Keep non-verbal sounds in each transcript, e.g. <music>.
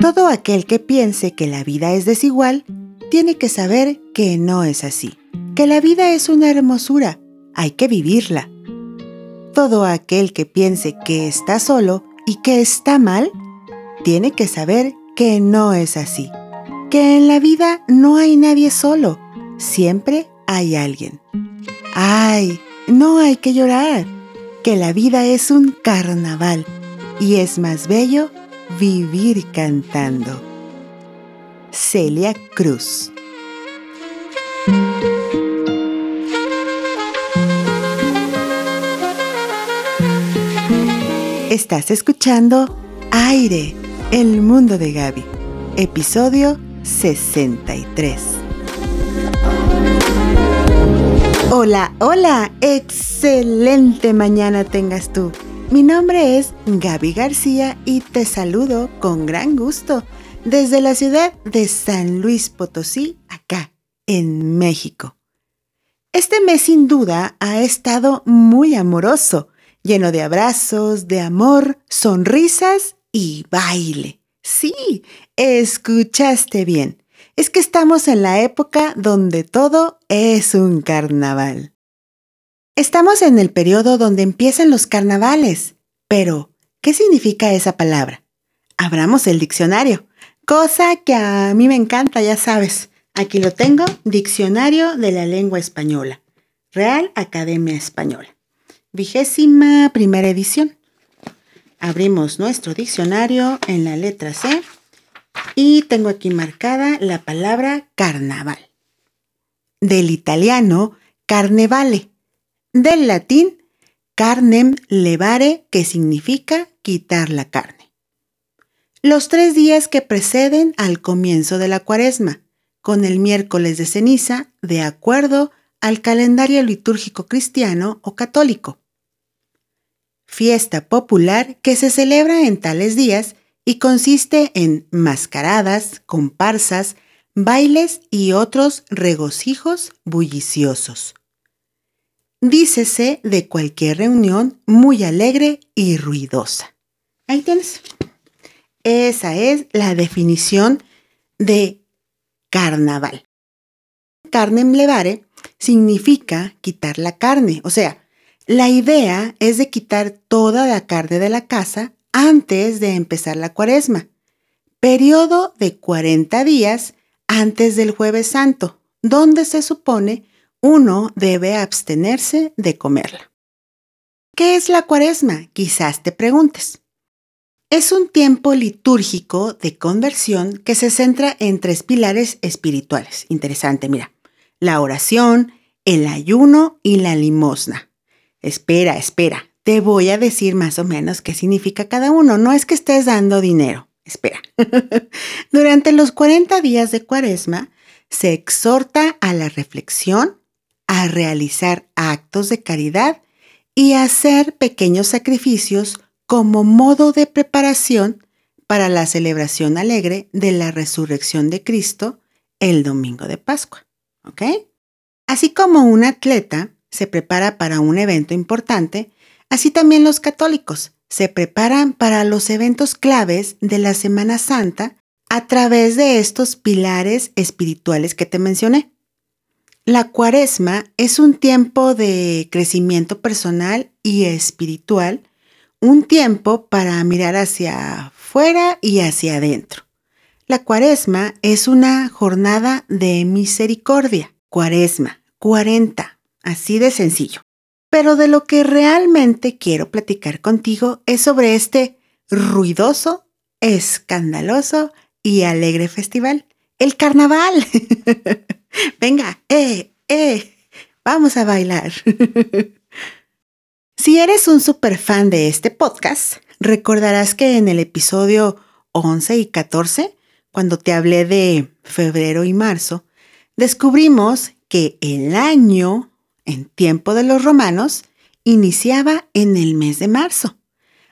Todo aquel que piense que la vida es desigual, tiene que saber que no es así, que la vida es una hermosura, hay que vivirla. Todo aquel que piense que está solo y que está mal, tiene que saber que no es así, que en la vida no hay nadie solo, siempre hay alguien. ¡Ay! No hay que llorar, que la vida es un carnaval y es más bello vivir cantando. Celia Cruz Estás escuchando Aire, el mundo de Gaby, episodio 63. Hola, hola, excelente mañana tengas tú. Mi nombre es Gaby García y te saludo con gran gusto desde la ciudad de San Luis Potosí, acá, en México. Este mes sin duda ha estado muy amoroso lleno de abrazos, de amor, sonrisas y baile. Sí, escuchaste bien. Es que estamos en la época donde todo es un carnaval. Estamos en el periodo donde empiezan los carnavales. Pero, ¿qué significa esa palabra? Abramos el diccionario, cosa que a mí me encanta, ya sabes. Aquí lo tengo, Diccionario de la Lengua Española, Real Academia Española vigésima primera edición. Abrimos nuestro diccionario en la letra C y tengo aquí marcada la palabra carnaval. Del italiano carnevale. Del latín carnem levare, que significa quitar la carne. Los tres días que preceden al comienzo de la cuaresma, con el miércoles de ceniza, de acuerdo al calendario litúrgico cristiano o católico fiesta popular que se celebra en tales días y consiste en mascaradas, comparsas, bailes y otros regocijos bulliciosos. Dícese de cualquier reunión muy alegre y ruidosa. Ahí tienes. Esa es la definición de carnaval. Carnem levare significa quitar la carne, o sea, la idea es de quitar toda la carne de la casa antes de empezar la cuaresma, periodo de 40 días antes del jueves santo, donde se supone uno debe abstenerse de comerla. ¿Qué es la cuaresma? Quizás te preguntes. Es un tiempo litúrgico de conversión que se centra en tres pilares espirituales. Interesante, mira. La oración, el ayuno y la limosna. Espera, espera. Te voy a decir más o menos qué significa cada uno. No es que estés dando dinero. Espera. <laughs> Durante los 40 días de cuaresma se exhorta a la reflexión, a realizar actos de caridad y hacer pequeños sacrificios como modo de preparación para la celebración alegre de la resurrección de Cristo el domingo de Pascua. ¿Ok? Así como un atleta se prepara para un evento importante, así también los católicos se preparan para los eventos claves de la Semana Santa a través de estos pilares espirituales que te mencioné. La cuaresma es un tiempo de crecimiento personal y espiritual, un tiempo para mirar hacia afuera y hacia adentro. La cuaresma es una jornada de misericordia. Cuaresma, 40, Así de sencillo. Pero de lo que realmente quiero platicar contigo es sobre este ruidoso, escandaloso y alegre festival, el carnaval. <laughs> Venga, eh, eh, vamos a bailar. <laughs> si eres un super fan de este podcast, recordarás que en el episodio 11 y 14, cuando te hablé de febrero y marzo, descubrimos que el año en tiempo de los romanos, iniciaba en el mes de marzo.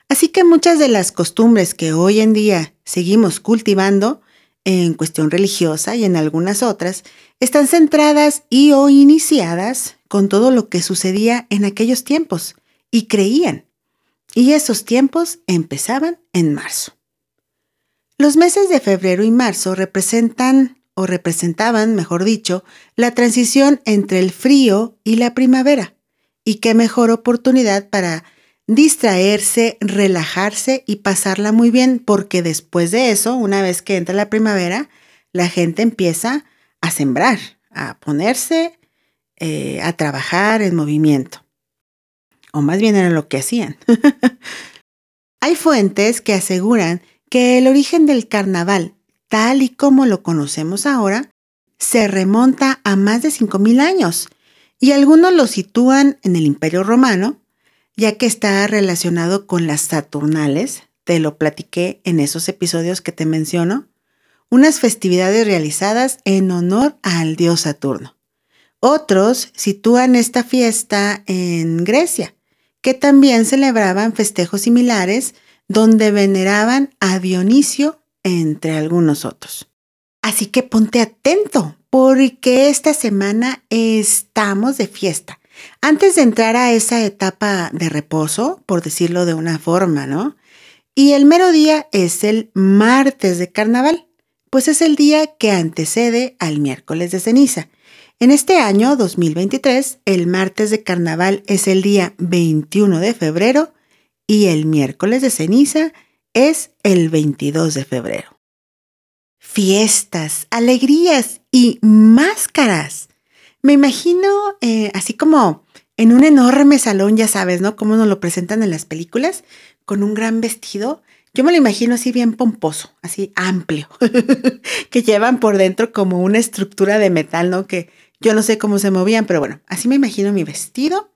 Así que muchas de las costumbres que hoy en día seguimos cultivando, en cuestión religiosa y en algunas otras, están centradas y o iniciadas con todo lo que sucedía en aquellos tiempos, y creían. Y esos tiempos empezaban en marzo. Los meses de febrero y marzo representan, o representaban, mejor dicho, la transición entre el frío y la primavera. Y qué mejor oportunidad para distraerse, relajarse y pasarla muy bien, porque después de eso, una vez que entra la primavera, la gente empieza a sembrar, a ponerse eh, a trabajar en movimiento. O más bien era lo que hacían. <laughs> Hay fuentes que aseguran que el origen del carnaval, tal y como lo conocemos ahora, se remonta a más de 5.000 años y algunos lo sitúan en el Imperio Romano, ya que está relacionado con las Saturnales, te lo platiqué en esos episodios que te menciono, unas festividades realizadas en honor al dios Saturno. Otros sitúan esta fiesta en Grecia, que también celebraban festejos similares donde veneraban a Dionisio entre algunos otros. Así que ponte atento, porque esta semana estamos de fiesta. Antes de entrar a esa etapa de reposo, por decirlo de una forma, ¿no? Y el mero día es el martes de carnaval, pues es el día que antecede al miércoles de ceniza. En este año 2023, el martes de carnaval es el día 21 de febrero y el miércoles de ceniza es el 22 de febrero fiestas, alegrías y máscaras. Me imagino eh, así como en un enorme salón, ya sabes, ¿no? Como nos lo presentan en las películas, con un gran vestido. Yo me lo imagino así bien pomposo, así amplio, <laughs> que llevan por dentro como una estructura de metal, ¿no? Que yo no sé cómo se movían, pero bueno, así me imagino mi vestido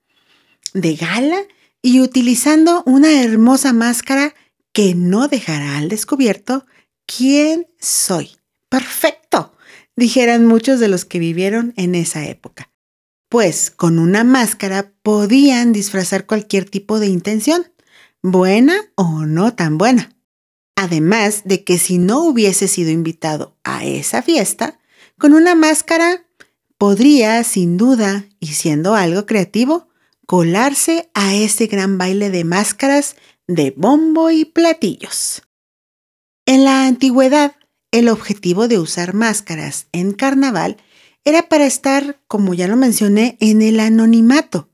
de gala y utilizando una hermosa máscara que no dejará al descubierto ¿Quién soy? Perfecto, dijeran muchos de los que vivieron en esa época. Pues con una máscara podían disfrazar cualquier tipo de intención, buena o no tan buena. Además de que si no hubiese sido invitado a esa fiesta, con una máscara podría, sin duda, y siendo algo creativo, colarse a ese gran baile de máscaras de bombo y platillos. En la antigüedad, el objetivo de usar máscaras en carnaval era para estar, como ya lo mencioné, en el anonimato,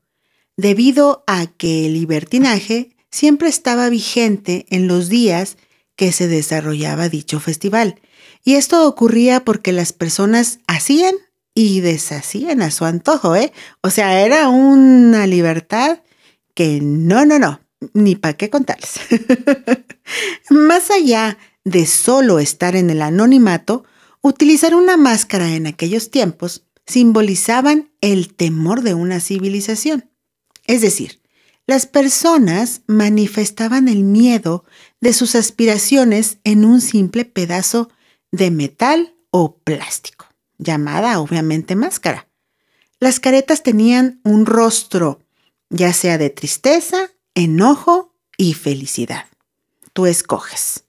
debido a que el libertinaje siempre estaba vigente en los días que se desarrollaba dicho festival. Y esto ocurría porque las personas hacían y deshacían a su antojo, ¿eh? O sea, era una libertad que no, no, no, ni para qué contarles. <laughs> Más allá de solo estar en el anonimato, utilizar una máscara en aquellos tiempos simbolizaban el temor de una civilización. Es decir, las personas manifestaban el miedo de sus aspiraciones en un simple pedazo de metal o plástico, llamada obviamente máscara. Las caretas tenían un rostro, ya sea de tristeza, enojo y felicidad. Tú escoges.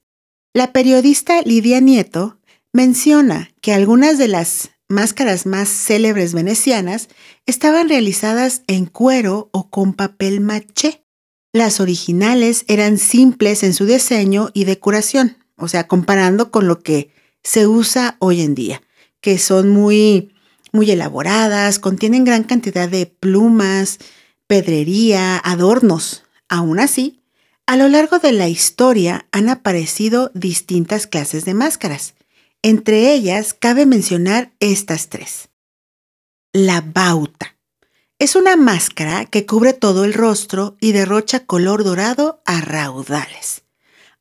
La periodista Lidia Nieto menciona que algunas de las máscaras más célebres venecianas estaban realizadas en cuero o con papel maché. Las originales eran simples en su diseño y decoración, o sea, comparando con lo que se usa hoy en día, que son muy muy elaboradas, contienen gran cantidad de plumas, pedrería, adornos. Aún así, a lo largo de la historia han aparecido distintas clases de máscaras. Entre ellas cabe mencionar estas tres. La bauta. Es una máscara que cubre todo el rostro y derrocha color dorado a raudales.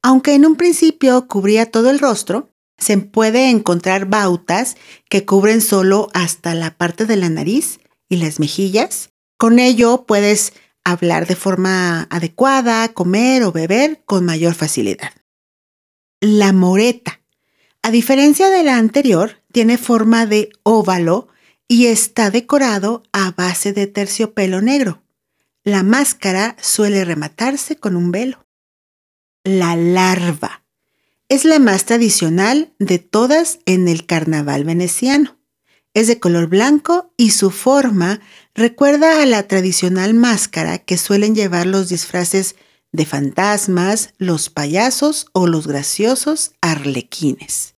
Aunque en un principio cubría todo el rostro, se puede encontrar bautas que cubren solo hasta la parte de la nariz y las mejillas. Con ello puedes hablar de forma adecuada, comer o beber con mayor facilidad. La moreta. A diferencia de la anterior, tiene forma de óvalo y está decorado a base de terciopelo negro. La máscara suele rematarse con un velo. La larva. Es la más tradicional de todas en el carnaval veneciano. Es de color blanco y su forma recuerda a la tradicional máscara que suelen llevar los disfraces de fantasmas, los payasos o los graciosos arlequines.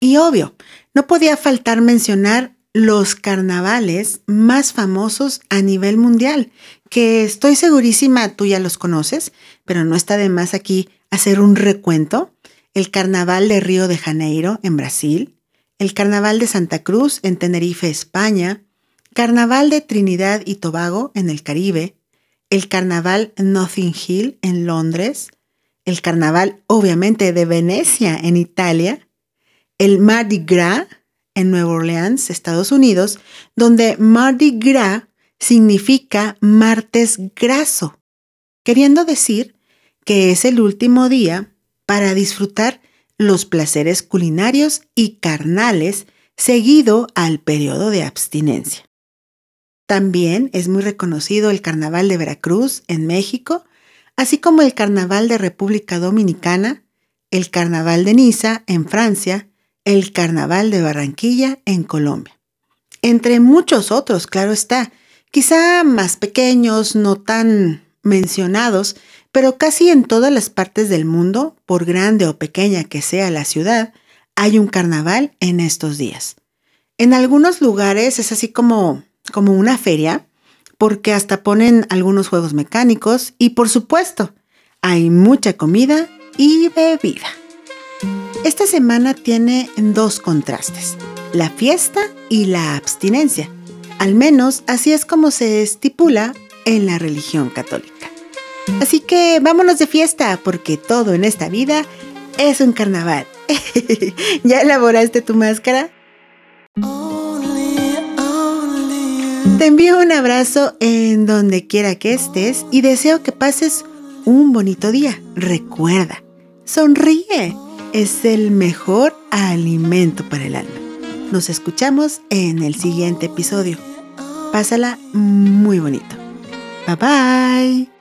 Y obvio, no podía faltar mencionar los carnavales más famosos a nivel mundial, que estoy segurísima tú ya los conoces, pero no está de más aquí hacer un recuento. El Carnaval de Río de Janeiro en Brasil, el Carnaval de Santa Cruz en Tenerife, España, Carnaval de Trinidad y Tobago en el Caribe, el Carnaval Nothing Hill en Londres, el Carnaval obviamente de Venecia en Italia, el Mardi Gras en Nueva Orleans, Estados Unidos, donde Mardi Gras significa martes graso, queriendo decir que es el último día para disfrutar los placeres culinarios y carnales seguido al periodo de abstinencia. También es muy reconocido el Carnaval de Veracruz en México, así como el Carnaval de República Dominicana, el Carnaval de Niza en Francia, el Carnaval de Barranquilla en Colombia. Entre muchos otros, claro está, quizá más pequeños, no tan mencionados, pero casi en todas las partes del mundo, por grande o pequeña que sea la ciudad, hay un carnaval en estos días. En algunos lugares es así como como una feria, porque hasta ponen algunos juegos mecánicos y por supuesto, hay mucha comida y bebida. Esta semana tiene dos contrastes, la fiesta y la abstinencia. Al menos así es como se estipula en la religión católica. Así que vámonos de fiesta porque todo en esta vida es un carnaval. <laughs> ¿Ya elaboraste tu máscara? Te envío un abrazo en donde quiera que estés y deseo que pases un bonito día. Recuerda, sonríe. Es el mejor alimento para el alma. Nos escuchamos en el siguiente episodio. Pásala muy bonito. Bye bye.